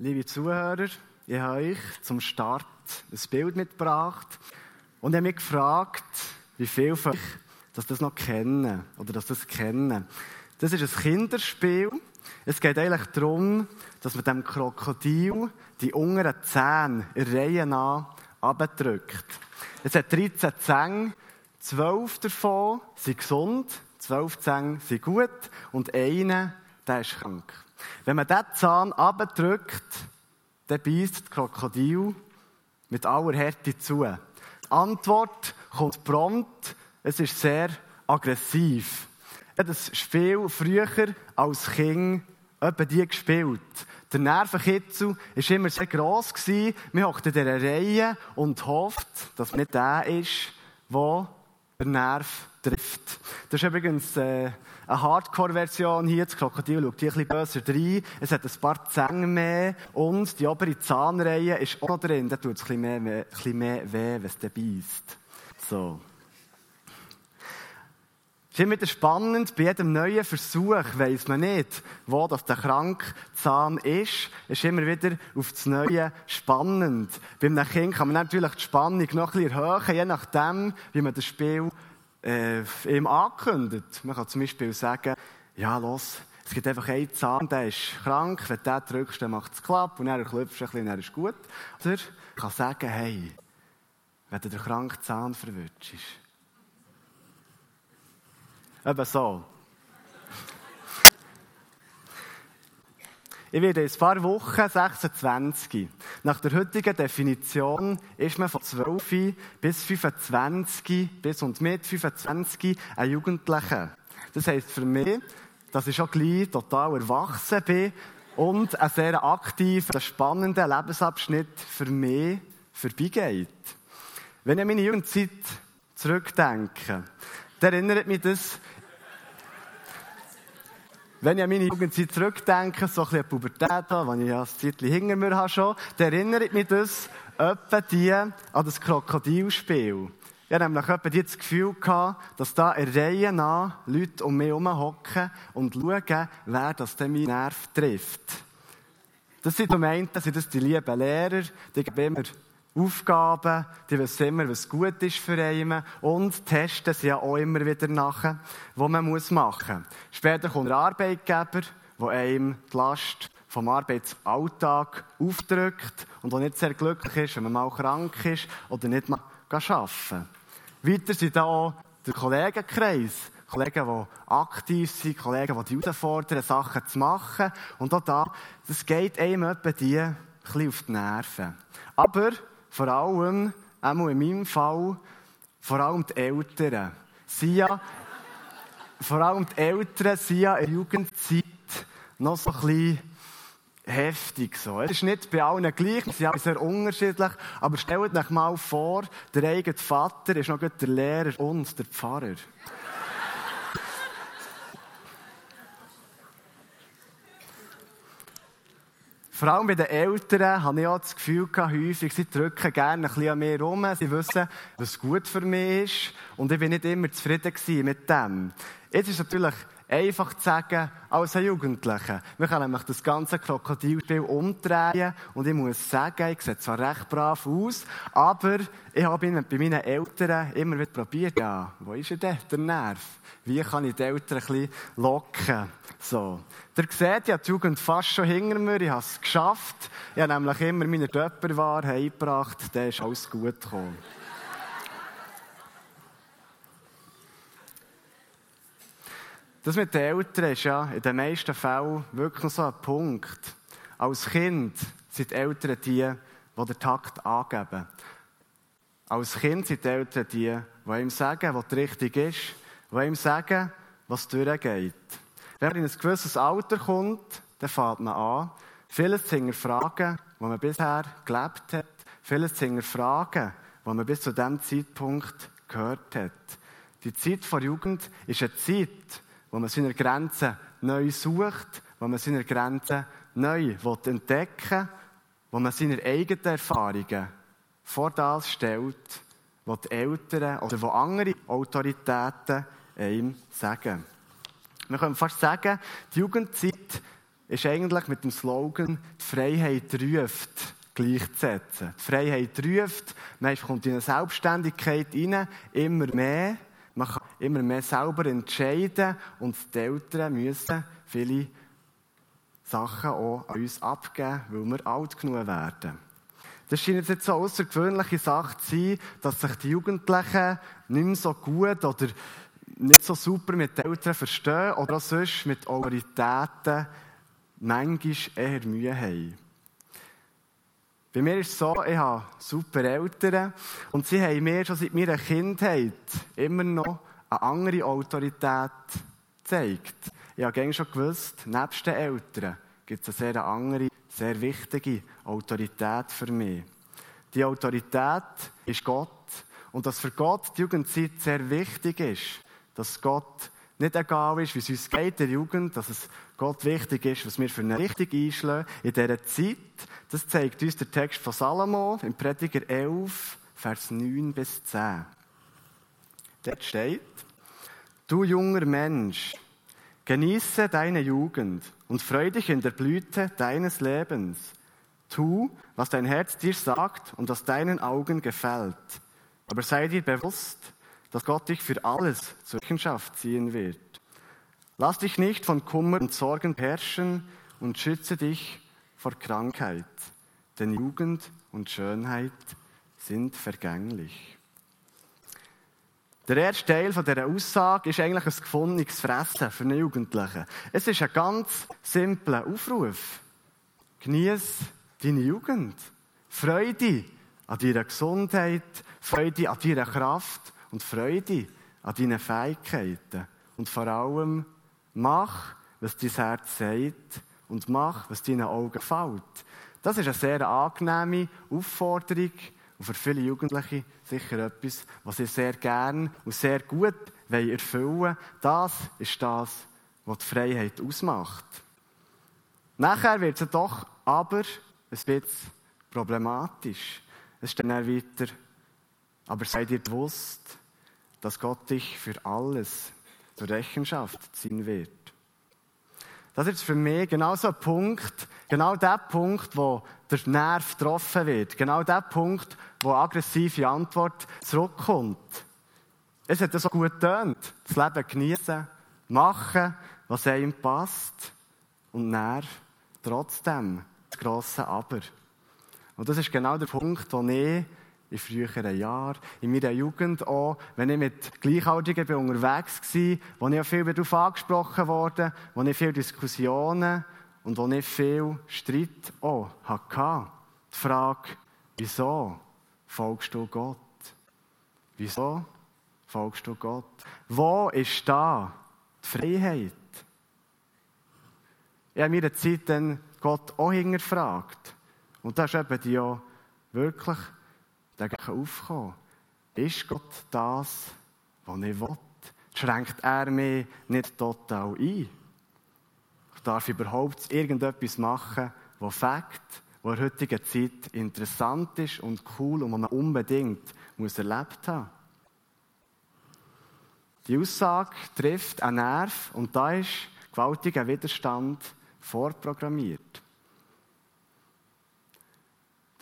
Liebe Zuhörer, ich habe euch zum Start ein Bild mitgebracht und habe mich gefragt, wie viele von euch das noch kennen oder dass das kennen. Das ist ein Kinderspiel. Es geht eigentlich darum, dass man dem Krokodil die unteren Zähne in Reihe nach abdrückt. Es hat 13 Zähne, 12 davon sind gesund, 12 Zähne sind gut und einer, der ist krank. Wenn man diesen Zahn abdrückt, dann beißt das Krokodil mit aller Härte zu. Die Antwort kommt prompt, es ist sehr aggressiv. Ich habe das Spiel früher als Kind etwa die gespielt. Der Nervenkitzel war immer sehr gross. Man hockt in dieser Reihe und hofft, dass man nicht der ist, der den Nerv trifft. Das ist übrigens äh, eine Hardcore-Version hier. Das Krokodil schaut hier ein bisschen böser rein. Es hat ein paar Zähne mehr und die obere Zahnreihe ist auch noch drin. Da tut es ein bisschen mehr, ein bisschen mehr weh, wenn es dann beißt. So. Es ist immer wieder spannend, bei jedem neuen Versuch weiss man nicht, wo das der Krankzahn ist. Es ist immer wieder auf das Neue spannend. Bei einem Kind kann man natürlich die Spannung noch ein bisschen erhöhen, je nachdem, wie man das Spiel äh, ihm ankündigt. Man kann zum Beispiel sagen, ja, los, es gibt einfach einen Zahn, der ist krank, wenn du den drückst, dann macht es klapp und dann klopfst du ein bisschen dann ist gut. Oder ich kann sagen, hey, wenn du den kranken Zahn verwünschst, Eben so. Ich werde in ein paar Wochen 26. Nach der heutigen Definition ist man von 12 bis 25 bis und mit 25 ein Jugendlicher. Das heisst für mich, dass ich schon gleich total erwachsen bin und ein sehr aktiver, spannender Lebensabschnitt für mich vorbeigeht. Wenn ich an meine Jugendzeit zurückdenke, dann erinnert mich das wenn ich an meine Jugendzeit zurückdenke, so ein bisschen die Pubertät wenn ich ja ein Zeitchen hinter mir habe schon, dann erinnert mich das etwa die an das Krokodilspiel. Ich hatte nämlich etwa das Gefühl gehabt, dass da in Reihe nach Leute um mich herum hocken und schauen, wer das denn meinen Nerv trifft. Das sind zum einen, das sind die lieben Lehrer, die geben immer Aufgaben, die wissen immer, was gut ist für einen und testen sie ja auch immer wieder nachher, was man muss machen muss. Später kommt der Arbeitgeber, der einem die Last vom Arbeitsalltag aufdrückt und auch nicht sehr glücklich ist, wenn man mal krank ist oder nicht mal arbeiten. Weiter sind da auch der Kollegenkreis. Kollegen, die aktiv sind, Kollegen, die die herausfordern, Sachen zu machen. Und auch da, das geht einem etwa die ein bisschen auf die Nerven. Aber vor allem, einmal in meinem Fall, vor allem die Eltern. Sie ja, vor allem die Eltern sind ja in der Jugendzeit noch so ein bisschen heftig so. Es ist nicht bei allen gleich, sie sind sehr unterschiedlich, aber stellt euch mal vor, der eigene Vater ist noch der Lehrer und der Pfarrer. Vor allem bei den Eltern habe ich auch das Gefühl gehabt, häufig, sie drücken gerne ein bisschen an mir rum. Sie wissen, was gut für mich ist. Und ich bin nicht immer zufrieden mit dem. Jetzt ist natürlich einfach zu sagen, als ein Jugendlicher. Wir können nämlich das ganze Krokodilspiel umdrehen und ich muss sagen, ich sehe zwar recht brav aus, aber ich habe bei meinen Eltern immer wieder probiert, ja, wo ist denn der Nerv? Wie kann ich die Eltern ein bisschen locken? So. Der seht, ich habe die Jugend fast schon hinter mir, ich habe es geschafft. Ich habe nämlich immer meine Töpperware heimgebracht, dann ist alles gut gekommen. Das mit den Eltern ist ja in den meisten Fällen wirklich so ein Punkt. Als Kind sind die Eltern die, die den Takt angeben. Als Kind sind die Eltern die, die ihm sagen, was richtig ist, die ihm sagen, was durchgeht. Wenn man in ein gewisses Alter kommt, dann fängt man an, vieles zu hinterfragen, was man bisher gelebt hat, vieles zu hinterfragen, was man bis zu diesem Zeitpunkt gehört hat. Die Zeit der Jugend ist eine Zeit, wo man seine Grenzen neu sucht, wo man seine Grenzen neu entdecken will, wo man seine eigenen Erfahrungen vor das stellt, was die Eltern oder wo andere Autoritäten ihm sagen. Wir können fast sagen, die Jugendzeit ist eigentlich mit dem Slogan «Die Freiheit ruft» gleichzusetzen. Die Freiheit ruft, man kommt in eine Selbstständigkeit rein, immer mehr. Immer mehr selber entscheiden und die Eltern müssen viele Sachen auch an uns abgeben, weil wir alt genug werden. Das scheint jetzt eine außergewöhnliche Sache zu sein, dass sich die Jugendlichen nicht mehr so gut oder nicht so super mit den Eltern verstehen oder auch sonst mit Autoritäten manchmal eher Mühe haben. Bei mir ist es so, ich habe super Eltern und sie haben mir schon seit meiner Kindheit immer noch eine andere Autorität gezeigt. Ich habe schon gewusst, nebst den Eltern gibt es eine sehr andere, sehr wichtige Autorität für mich. Die Autorität ist Gott und dass für Gott die Jugendzeit sehr wichtig ist, dass Gott nicht egal ist, wie es uns geht in der Jugend, dass es Gott wichtig ist, was wir für eine Richtung einschlagen in dieser Zeit. Das zeigt uns der Text von Salomo im Prediger 11, Vers 9 bis 10. Dort steht, Du junger Mensch, genieße deine Jugend und freu dich in der Blüte deines Lebens. Tu, was dein Herz dir sagt und was deinen Augen gefällt. Aber sei dir bewusst, dass Gott dich für alles zur Rechenschaft ziehen wird. Lass dich nicht von Kummer und Sorgen herrschen und schütze dich vor Krankheit, denn Jugend und Schönheit sind vergänglich. Der erste Teil dieser Aussage ist eigentlich ein gefundenes Fressen für einen Jugendlichen. Es ist ein ganz simpler Aufruf. Genieß deine Jugend. Freude an deiner Gesundheit, Freude an deiner Kraft und Freude an deinen Fähigkeiten. Und vor allem, mach, was dein Herz sagt und mach, was deinen Augen gefällt. Das ist eine sehr angenehme Aufforderung und für viele Jugendliche sicher etwas, was sie sehr gern und sehr gut erfüllen wollen. Das ist das, was die Freiheit ausmacht. Nachher wird es doch aber ein bisschen problematisch. Es steht dann weiter, aber seid ihr bewusst, dass Gott dich für alles zur Rechenschaft ziehen wird. Das ist für mich genau so ein Punkt, genau der Punkt, wo der Nerv getroffen wird. Genau der Punkt, wo aggressive Antwort zurückkommt. Es hat so gut getönt. Das Leben genießen, machen, was einem passt. Und Nerv trotzdem das grosse Aber. Und das ist genau der Punkt, wo ich in früheren Jahren, in meiner Jugend auch, wenn ich mit Gleichaltrigen bin unterwegs war, wo ich auch viel darauf angesprochen wurde, wo ich viele Diskussionen und wo ich viel Streit auch hatte. Die Frage, wieso folgst du Gott? Wieso folgst du Gott? Wo ist da die Freiheit? Ich habe mir Zeit dann Gott auch hingefragt. Und da ist eben die auch wirklich dagegen aufkommen. Ist Gott das, was ich will? Schränkt er mich nicht total ein? Ich darf überhaupt irgendetwas machen, was Fakt, was in der heutigen Zeit interessant ist und cool und was man unbedingt muss erlebt haben Die Aussage trifft einen Nerv und da ist gewaltiger Widerstand vorprogrammiert.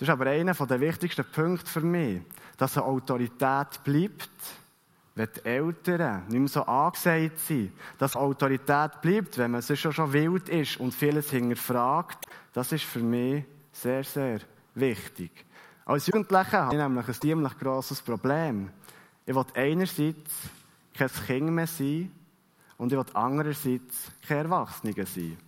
Das ist aber einer der wichtigsten Punkte für mich, dass eine Autorität bleibt, wenn die Eltern nicht mehr so angesagt sind. Dass Autorität bleibt, wenn man schon, schon wild ist und vieles hinterfragt, das ist für mich sehr, sehr wichtig. Als Jugendlicher habe ich nämlich ein ziemlich grosses Problem. Ich will einerseits kein Kind mehr sein und ich will andererseits kein Erwachsener sein.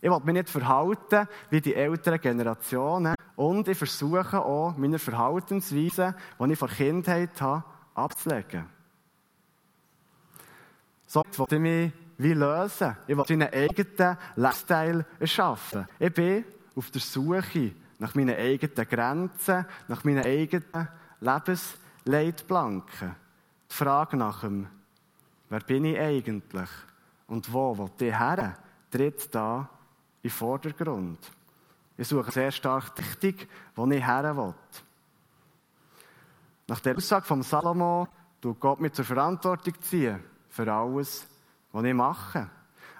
Ich will mich nicht verhalten wie die älteren Generationen, und ich versuche auch, meine Verhaltensweise, die ich von Kindheit habe, abzulegen. So will ich mich wie lösen. Ich will meinen eigenen Lifestyle erschaffen. Ich bin auf der Suche nach meinen eigenen Grenzen, nach meinen eigenen Lebensleitplanken. Die Frage nach dem, wer bin ich eigentlich und wo will ich her, tritt da in den Vordergrund. Ich suche sehr stark die Richtung, wo ich her will. Nach der Aussage von Salomo tut Gott mich zur Verantwortung ziehen für alles, was ich mache.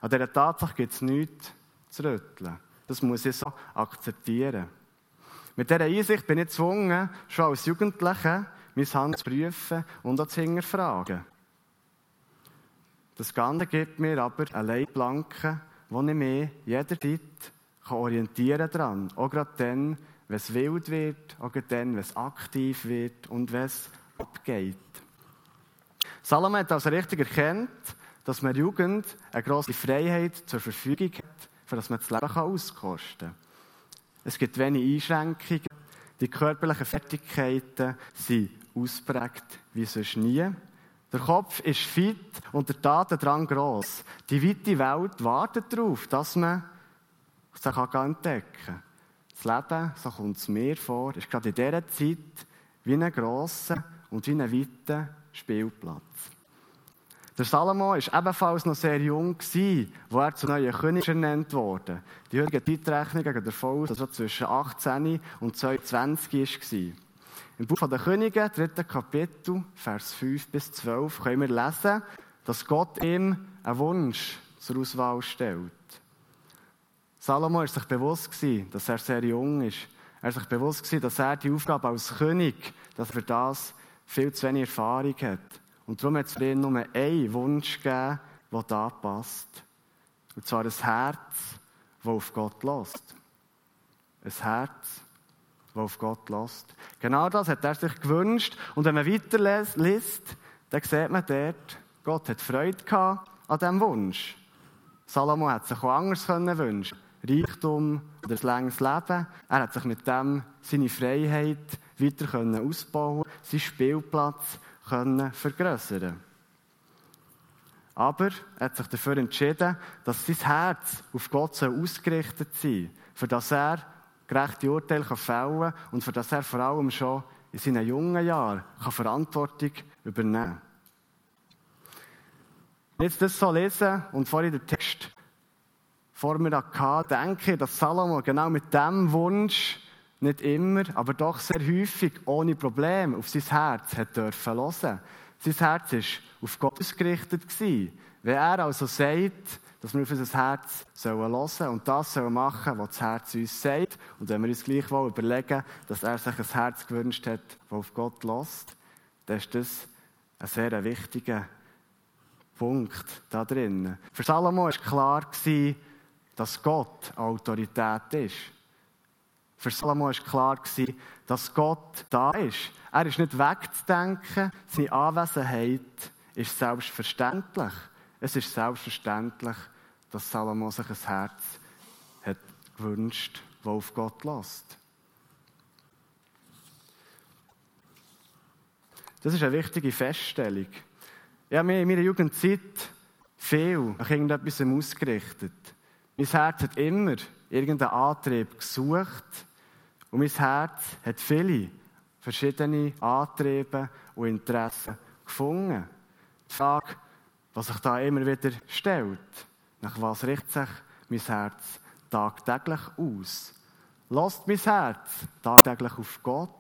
An dieser Tatsache gibt es nichts zu rütteln. Das muss ich so akzeptieren. Mit dieser Einsicht bin ich gezwungen, schon als Jugendlicher mein Hand zu prüfen und auch zu hinterfragen. Das Ganze gibt mir aber eine Leitplanke, wo ich mich jederzeit orientieren kann. Auch gerade dann, wenn es wild wird, auch gerade dann, wenn es aktiv wird und wenn es abgeht. Salomon hat also richtig erkannt, dass man Jugend eine grosse Freiheit zur Verfügung hat, für das man das Leben auskosten kann. Es gibt wenig Einschränkungen. Die körperlichen Fertigkeiten sind ausprägt wie sonst nie. Der Kopf ist fit und der Tatendrang gross. Die weite Welt wartet darauf, dass man sich entdecken kann. Das Leben, so kommt es mir vor, ist gerade in dieser Zeit wie ein grosser und wie ein weiter Spielplatz. Der Salomo war ebenfalls noch sehr jung, als er zum neuen König ernannt wurde. Die heutigen Zeitrechnungen gehen davon aus, dass er zwischen 18 und 22 war. Im Buch der Könige, dritten Kapitel, Vers 5 bis 12, können wir lesen, dass Gott ihm einen Wunsch zur Auswahl stellt. Salomo war sich bewusst, dass er sehr jung ist. Er war sich bewusst, dass er die Aufgabe als König, dass er für das viel zu wenig Erfahrung hat. Und darum hat es für ihn nur einen Wunsch gegeben, der da passt. Und zwar ein Herz, das auf Gott lässt. Ein Herz, das auf Gott lässt. Genau das hat er sich gewünscht. Und wenn man weiterliest, dann sieht man dort, Gott hat Freude gehabt an diesem Wunsch. Salomo hat sich auch anders wünschen Reichtum oder ein langes Leben. Er hat sich mit dem seine Freiheit weiter ausbauen seinen Spielplatz können vergrößern Aber er hat sich dafür entschieden, dass sein Herz auf Gott ausgerichtet sein soll, für das er gerechte Urteile fällen kann und für das er vor allem schon in seinen jungen Jahren Verantwortung übernehmen kann. Jetzt das so lesen und vorhin den Text vor mir hatte, denke ich, dass Salomo genau mit diesem Wunsch nicht immer, aber doch sehr häufig ohne Probleme auf sein Herz hat dürfen hören. Sein Herz war auf Gott ausgerichtet. Wenn er also sagt, dass wir auf unser Herz hören sollen und das machen sollen, was das Herz uns sagt, und wenn wir uns gleichwohl überlegen, dass er sich ein Herz gewünscht hat, das auf Gott lässt, dann ist das ein sehr wichtiger Punkt da drin. Für Salomo war klar, dass Gott Autorität ist. Für Salomo war klar, dass Gott da ist. Er ist nicht wegzudenken. Seine Anwesenheit ist selbstverständlich. Es ist selbstverständlich, dass Salomo sich ein Herz hat gewünscht, das auf Gott lässt. Das ist eine wichtige Feststellung. Ich habe mich in meiner Jugendzeit viel nach irgendetwas ausgerichtet. Mein Herz hat immer irgendeinen Antrieb gesucht und mein Herz hat viele verschiedene Antriebe und Interessen gefunden. Die Frage, was sich da immer wieder stellt, nach was richtet sich mein Herz tagtäglich aus? Lasst mein Herz tagtäglich auf Gott?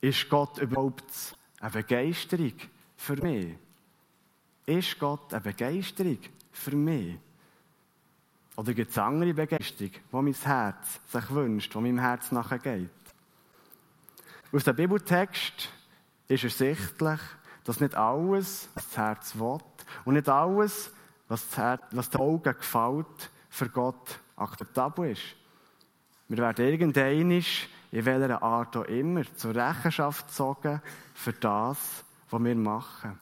Ist Gott überhaupt eine Begeisterung für mich? Ist Gott eine Begeisterung für mich? Oder gibt es andere Begeisterung, die mein Herz sich wünscht, die meinem Herz nachher geht? Aus dem Bibeltext ist ersichtlich, dass nicht alles, was das Herz will, und nicht alles, was, das Herz, was den Augen gefällt, für Gott akzeptabel ist. Wir werden irgendwann, in welcher Art auch immer, zur Rechenschaft gezogen für das, was wir machen.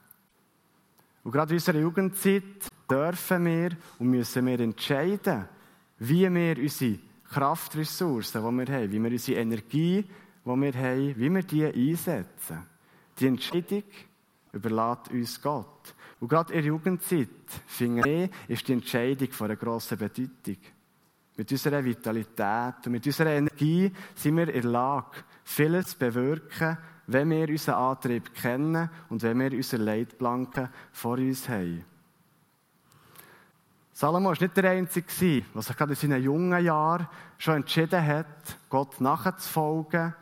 Und gerade in unserer Jugendzeit dürfen wir und müssen wir entscheiden, wie wir unsere Kraftressourcen, die wir haben, wie wir unsere Energie, die wir haben, wie wir die einsetzen. Die Entscheidung überlässt uns Gott. Und gerade in der Jugendzeit, finde ich, ist die Entscheidung von einer grossen Bedeutung. Mit unserer Vitalität und mit unserer Energie sind wir in der Lage, vieles zu bewirken, wenn wir unseren Antrieb kennen und wenn wir unsere Leitplanken vor uns haben. Salomo war nicht der Einzige, der sich gerade in seinen jungen Jahren schon entschieden hat, Gott nachzufolgen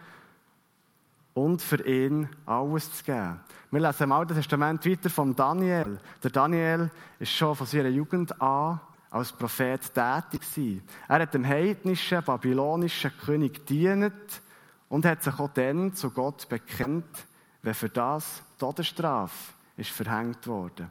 und für ihn alles zu geben. Wir lesen im Alten Testament weiter von Daniel. Der Daniel ist schon von seiner Jugend an als Prophet tätig. Er hat dem heidnischen, babylonischen König gedient und hat sich auch dann zu Gott bekennt, wenn für das Todesstrafe ist verhängt worden.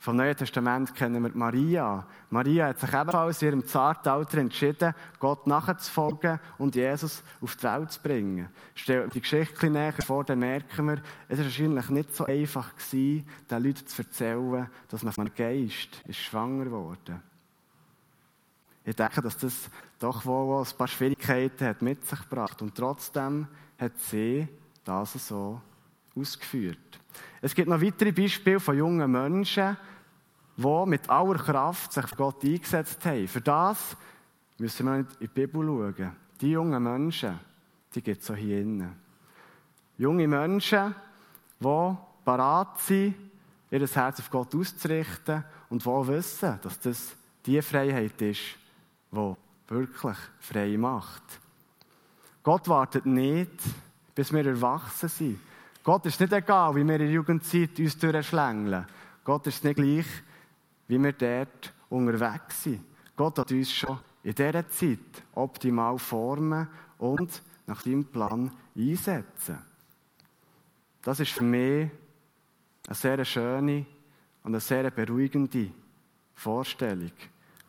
Vom Neuen Testament kennen wir Maria. Maria hat sich ebenfalls in ihrem zarten Alter entschieden, Gott nachzufolgen und Jesus auf die Welt zu bringen. Stell die Geschichte näher vor, dann merken wir, es war wahrscheinlich nicht so einfach, gewesen, den Leuten zu erzählen, dass man von Geist ist schwanger geworden Ich denke, dass das doch wohl ein paar Schwierigkeiten hat mit sich gebracht. Und trotzdem hat sie das so ausgeführt. Es gibt noch weitere Beispiele von jungen Menschen, die mit aller Kraft sich für Gott eingesetzt haben. Für das müssen wir nicht in die Bibel schauen. Die jungen Menschen, die gibt es auch hier innen. Junge Menschen, die parat sind, ihr Herz auf Gott auszurichten und die wissen, dass das die Freiheit ist, die wirklich frei macht. Gott wartet nicht, bis wir erwachsen sind. Gott ist nicht egal, wie wir in der Jugendzeit uns durchschlängeln. Gott ist nicht gleich, wie wir dort unterwegs sind. Gott hat uns schon in dieser Zeit optimal formen und nach seinem Plan einsetzen. Das ist für mich eine sehr schöne und eine sehr beruhigende Vorstellung.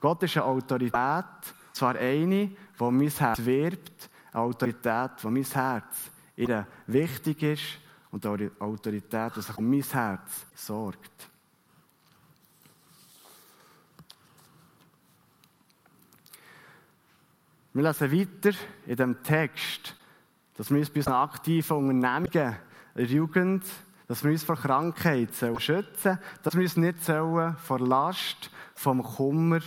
Gott ist eine Autorität, zwar eine, die mein Herz wirbt, eine Autorität, die mein Herz ihr wichtig ist und eine Autorität, die sich um mein Herz sorgt. Wir lesen weiter in dem Text, dass wir uns bei unseren aktiven Unternehmungen in der Jugend, dass wir uns vor Krankheit schützen sollen, dass wir uns nicht vor Last, vom Kummer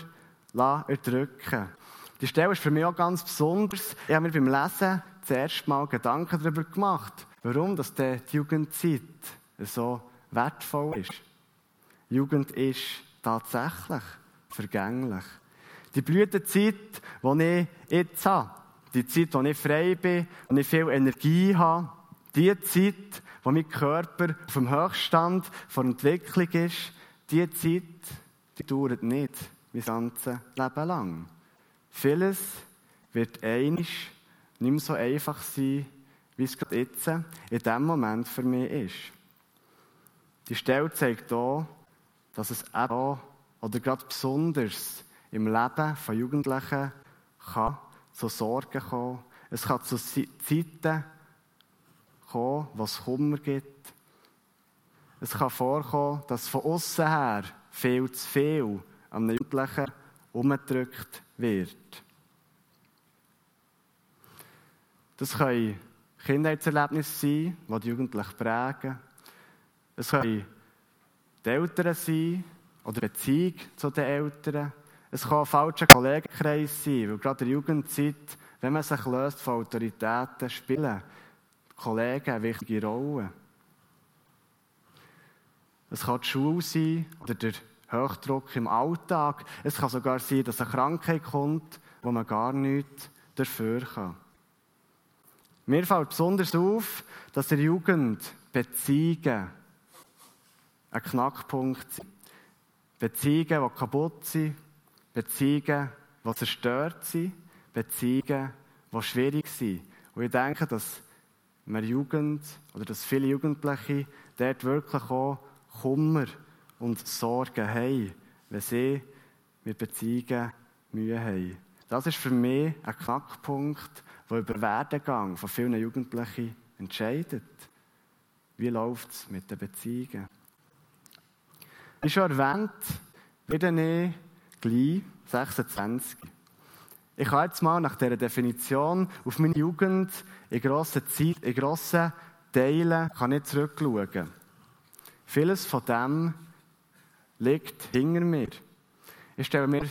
erdrücken Die Stelle ist für mich auch ganz besonders. Ich habe mir beim Lesen zuerst mal Gedanken darüber gemacht, warum das die Jugendzeit so wertvoll ist. Jugend ist tatsächlich vergänglich. Die Blütezeit, die ich jetzt habe, die Zeit, wo ich frei bin und ich viel Energie habe, die Zeit, wo mein Körper auf dem Höchststand von Entwicklung ist, die Zeit, die dauert nicht mein ganzes Leben lang. Vieles wird einisch nicht mehr so einfach sein, wie es gerade jetzt in diesem Moment für mich ist. Die Stelle zeigt auch, dass es auch oder gerade besonders im Leben von Jugendlichen kann zu Sorgen kommen. Es kann zu Zeiten kommen, wo es Kummer gibt. Es kann vorkommen, dass von außen her viel zu viel an einem Jugendlichen umgedrückt wird. Das können Kindheitserlebnisse sein, die die Jugendlichen prägen. Es können die Eltern sein oder Beziehung zu den Eltern. Es kann ein falscher Kollegenkreis sein, weil gerade in der Jugendzeit, wenn man sich löst von Autoritäten, spielen Kollegen eine wichtige Rolle. Es kann die Schule sein oder der Hochdruck im Alltag. Es kann sogar sein, dass eine Krankheit kommt, wo man gar nichts dafür kann. Mir fällt besonders auf, dass der Jugend Beziehungen ein Knackpunkt sind. Beziehungen, die kaputt sind, Beziehungen, die zerstört sind, Beziehungen, die schwierig sind. Und ich denke, dass wir Jugend oder dass viele Jugendliche dort wirklich auch Kummer und Sorgen haben, wenn sie mit Beziehungen Mühe haben. Das ist für mich ein Knackpunkt, der über den Werdegang von vielen Jugendlichen entscheidet. Wie läuft es mit den Beziehungen? Wie schon erwähnt, werde ich gleich 26. Ich kann jetzt mal nach dieser Definition auf meine Jugend in grossen, Zeit, in grossen Teilen kann ich zurückschauen. Vieles von dem liegt hinter mir. Ich stelle mir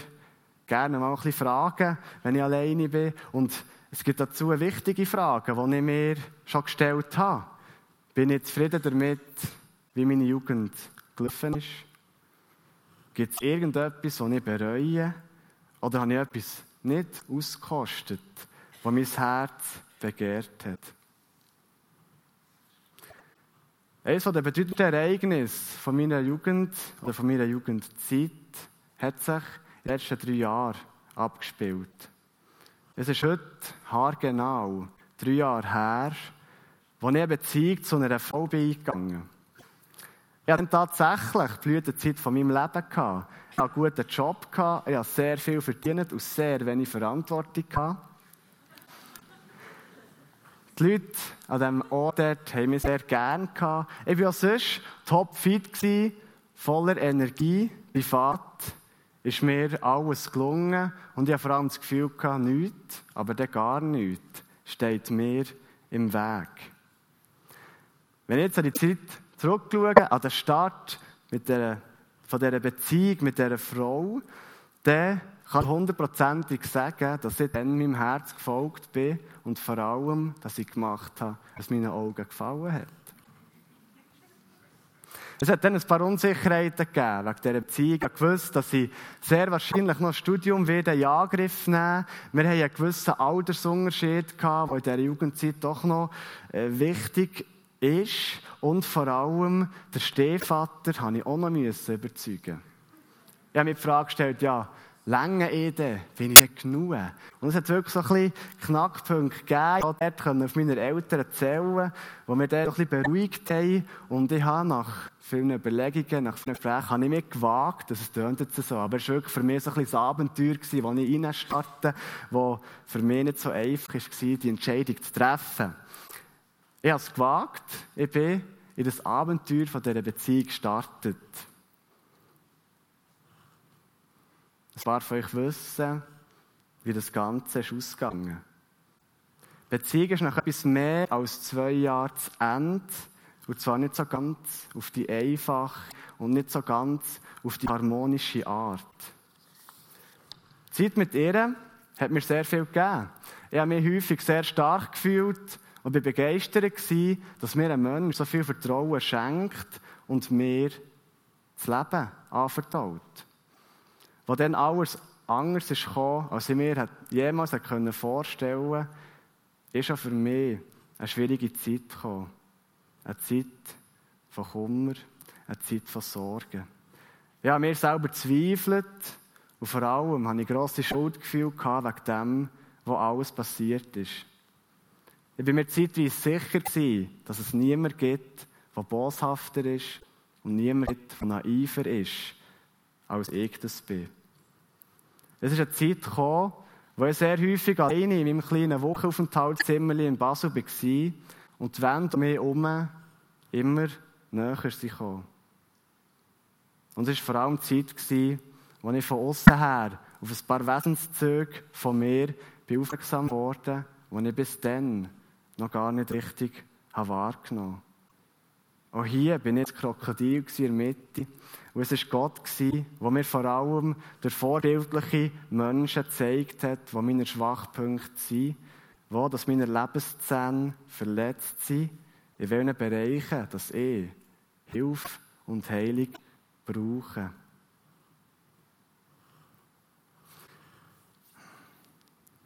gerne mal ein bisschen Fragen, wenn ich alleine bin. Und es gibt dazu wichtige Fragen, die ich mir schon gestellt habe. Bin ich zufrieden damit, wie meine Jugend gelaufen ist? Gibt es irgendetwas, das ich bereue? Oder habe ich etwas nicht ausgekostet, was mein Herz begehrt hat? Eines der bedeutenden Ereignisse von meiner Jugend oder von meiner Jugendzeit hat sich den letzten drei Jahren abgespielt. Es ist heute haargenau drei Jahre her, als ich eine Beziehung zu einer Frau bin Ich hatte tatsächlich die Blütezeit von meinem Leben. Ich hatte einen guten Job, ich habe sehr viel verdient und sehr wenig Verantwortung. Die Leute an diesem Ort haben mich sehr gerne. Ich war auch sonst topfit, voller Energie, privat ist mir alles gelungen und ich hatte vor allem das Gefühl, gehabt, nichts, aber dann gar nichts, steht mir im Weg. Wenn ich jetzt an die Zeit zurückschaue, an den Start mit der, von dieser Beziehung mit dieser Frau, dann kann ich hundertprozentig sagen, dass ich dann meinem Herz gefolgt bin und vor allem, dass ich gemacht habe, was meinen Augen gefallen hat. Es hat dann ein paar Unsicherheiten gegeben wegen dieser Beziehung. Ich wusste, dass ich sehr wahrscheinlich noch ein Studium wieder in Angriff nehmen Wir haben einen gewissen Altersunterschied der in dieser Jugendzeit doch noch äh, wichtig ist. Und vor allem, der Stiefvater habe ich auch noch überzeugen Ich habe mir die Frage gestellt, ja, Länge Ede, bin ich nicht genug? Und es hat wirklich so ein bisschen Knackpunkte gegeben. Ich konnte auf meine Eltern erzählen, die mir dann ein bisschen beruhigt haben. Und ich habe nach vielen Überlegungen, nach vielen Gesprächen, habe ich mir gewagt, dass es tönt jetzt so, aber es war wirklich für mich so ein bisschen ein Abenteuer, das ich reinstarte, das für mich nicht so einfach war, die Entscheidung zu treffen. Ich habe es gewagt, ich bin in das Abenteuer von dieser Beziehung gestartet. Es war für euch wissen, wie das Ganze ist ausgegangen. Die Beziehung ist nach etwas mehr als zwei Jahren zu Ende. Und zwar nicht so ganz auf die einfache und nicht so ganz auf die harmonische Art. Die Zeit mit ihr hat mir sehr viel gegeben. Ich habe mich häufig sehr stark gefühlt und war begeistert, dass mir ein Mensch so viel Vertrauen schenkt und mir das Leben anvertraut. Wo dann alles anders ist gekommen, als ich mir jemals vorstellen konnte, ist auch für mich eine schwierige Zeit gekommen. Eine Zeit von Kummer, eine Zeit von Sorgen. Ich habe mir selber zweifelt und vor allem hatte ich grosse Schuldgefühle wegen dem, was alles passiert ist. Ich war mir zeitweise sicher, dass es niemand gibt, der boshafter ist und niemand gibt, der naiver ist als ich das bin. Es ist eine Zeit gekommen, wo ich sehr häufig alleine in meinem kleinen Wochenaufenthaltszimmer in Basel war und die Wände um mich herum immer näher gekommen. Und es war vor allem die Zeit, wo ich von außen her auf ein paar Wesenszüge von mir aufmerksam wurde, die ich bis dann noch gar nicht richtig wahrgenommen habe. Auch hier bin ich das Krokodil in der Mitte. Und es war Gott, der mir vor allem durch vorbildliche Menschen gezeigt hat, wo meine Schwachpunkte sind, wo dass meine Lebenszähne verletzt sind, in welchen Bereichen dass ich Hilfe und Heilung brauche.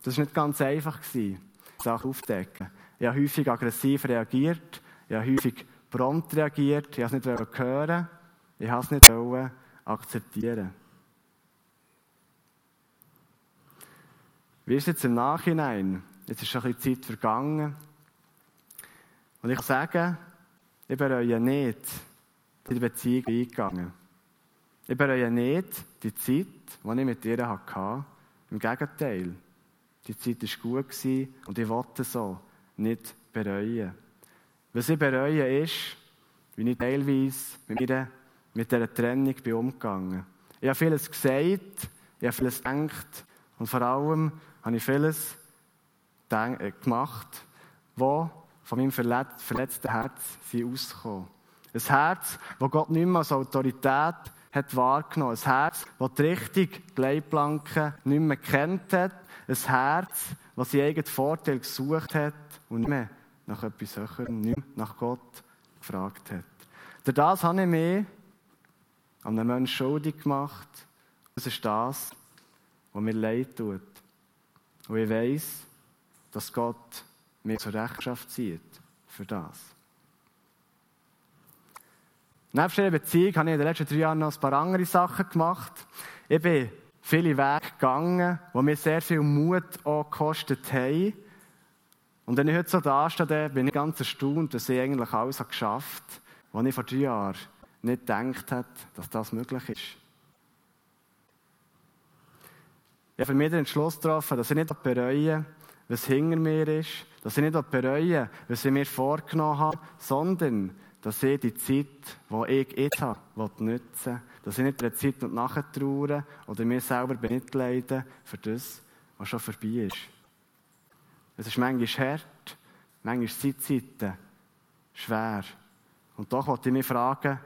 Das war nicht ganz einfach, Sachen aufzudecken. Ich habe häufig aggressiv reagiert, ich habe häufig prompt reagiert, ich wollte es nicht hören, ich wollte es nicht akzeptieren. Wie ist es jetzt im Nachhinein? Jetzt ist schon ein bisschen Zeit vergangen. Und ich kann sagen, ich bereue nicht die Beziehung eingegangen. Ich bereue nicht die Zeit, die ich mit ihr hatte. Im Gegenteil. Die Zeit war gut und ich wollte so nicht bereuen. Was ich bereue ist, wie ich teilweise mit, mir, mit dieser Trennung bin umgegangen. Ich habe vieles gesagt, ich habe vieles gedacht und vor allem habe ich vieles äh, gemacht, wo von meinem verletzten Herz ausgekommen Ein Herz, das Gott nicht mehr als Autorität hat wahrgenommen. Ein Herz, das die richtige Leitplanke nicht mehr kennt hat. Ein Herz, das seinen eigenen Vorteil gesucht hat und nicht mehr nach etwas Höherem, nicht nach Gott gefragt hat. Durch das habe ich mich an einem Menschen schuldig gemacht. Das ist das, was mir leid tut. Und ich weiß, dass Gott mir zur Rechenschaft zieht für das. Neben dieser Beziehung habe ich in den letzten drei Jahren noch ein paar andere Sachen gemacht. Ich bin viele Wege gegangen, die mir sehr viel Mut auch gekostet haben. Und wenn ich heute so da stehe, bin ich ganz erstaunt, dass ich eigentlich alles geschafft habe, was ich vor drei Jahren nicht gedacht hätte, dass das möglich ist. Ich habe für mich den Entschluss getroffen, dass ich nicht bereue, was hinter mir ist, dass ich nicht bereue, was ich mir vorgenommen habe, sondern dass ich die Zeit, die ich jetzt habe, nutzen Dass ich nicht der Zeit nachtraue oder mir selber bemitleiden für das, was schon vorbei ist. Es ist manchmal hart, manchmal sind Zeiten schwer. Und doch wollte ich mich fragen,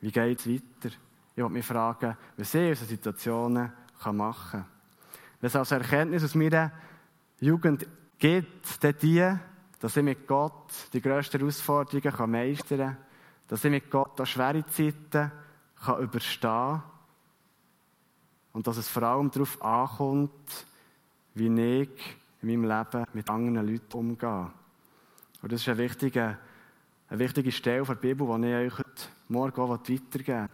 wie geht es weiter? Ich wollte mich fragen, was ich in solchen Situationen machen kann. Wenn es als Erkenntnis aus meiner Jugend gibt, dann die, dass ich mit Gott die grössten Herausforderungen meistern kann, dass ich mit Gott auch schwere Zeiten kann überstehen kann und dass es vor allem darauf ankommt, wie ich in meinem Leben mit anderen Leuten umgehe. Und das ist eine wichtige, eine wichtige Stelle der Bibel, die ich euch heute Morgen auch weitergeben will.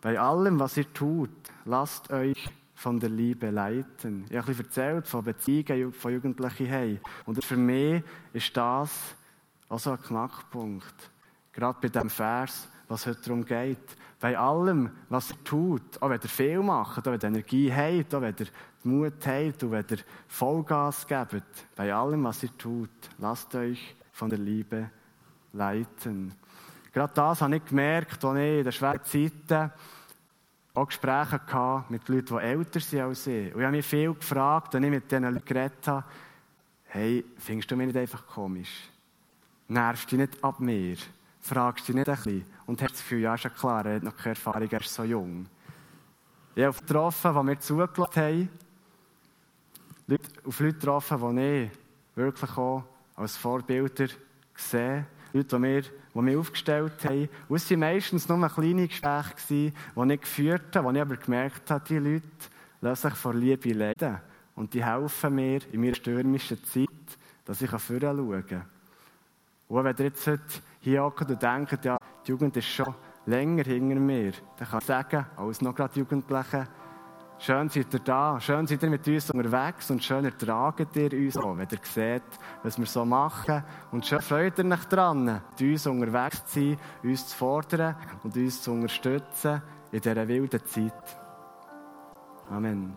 Bei allem, was ihr tut, lasst euch von der Liebe leiten. Ich habe ein bisschen erzählt von Beziehungen von Jugendlichen haben. Und für mich ist das also ein Knackpunkt. Gerade bei dem Vers, was heute darum geht. Bei allem, was ihr tut, auch wenn ihr viel macht, auch wenn ihr Energie habt, auch wenn ihr Mut habt und wenn ihr Vollgas gebt, bei allem, was ihr tut, lasst euch von der Liebe leiten. Gerade das habe ich gemerkt, als ich in den schweren Zeiten auch Gespräche gehabt mit Leuten, die älter sind als ich. Und ich habe mich viel gefragt, als ich mit diesen Leuten geredet habe, hey, findest du mich nicht einfach komisch? Nervst du dich nicht ab mir? Fragst du dich nicht ein bisschen? Und hast das Gefühl, ja, ist ja klar, er hat noch keine Erfahrung, er ist so jung. Ich habe getroffen, die mir zugelassen haben, Leute, auf Leute getroffen, die ich wirklich auch als Vorbilder sehe, Leute, die mir die mich aufgestellt haben. Und es waren meistens nur kleine Gespräche, die ich geführt habe, wo ich aber gemerkt habe, die Leute lassen sich vor Liebe leiden. Und die helfen mir in meiner stürmischen Zeit, dass ich vorne kann. Und wenn ihr jetzt heute hier hockt und denkt, ja, die Jugend ist schon länger hinter mir, dann kann ich sagen, als noch gerade Jugendliche, Schön seid ihr da, schön seid ihr mit uns unterwegs und schön ertragt ihr uns auch, wenn ihr seht, was wir so machen. Und schön freut ihr euch daran, mit uns unterwegs zu sein, uns zu fordern und uns zu unterstützen in dieser wilden Zeit. Amen.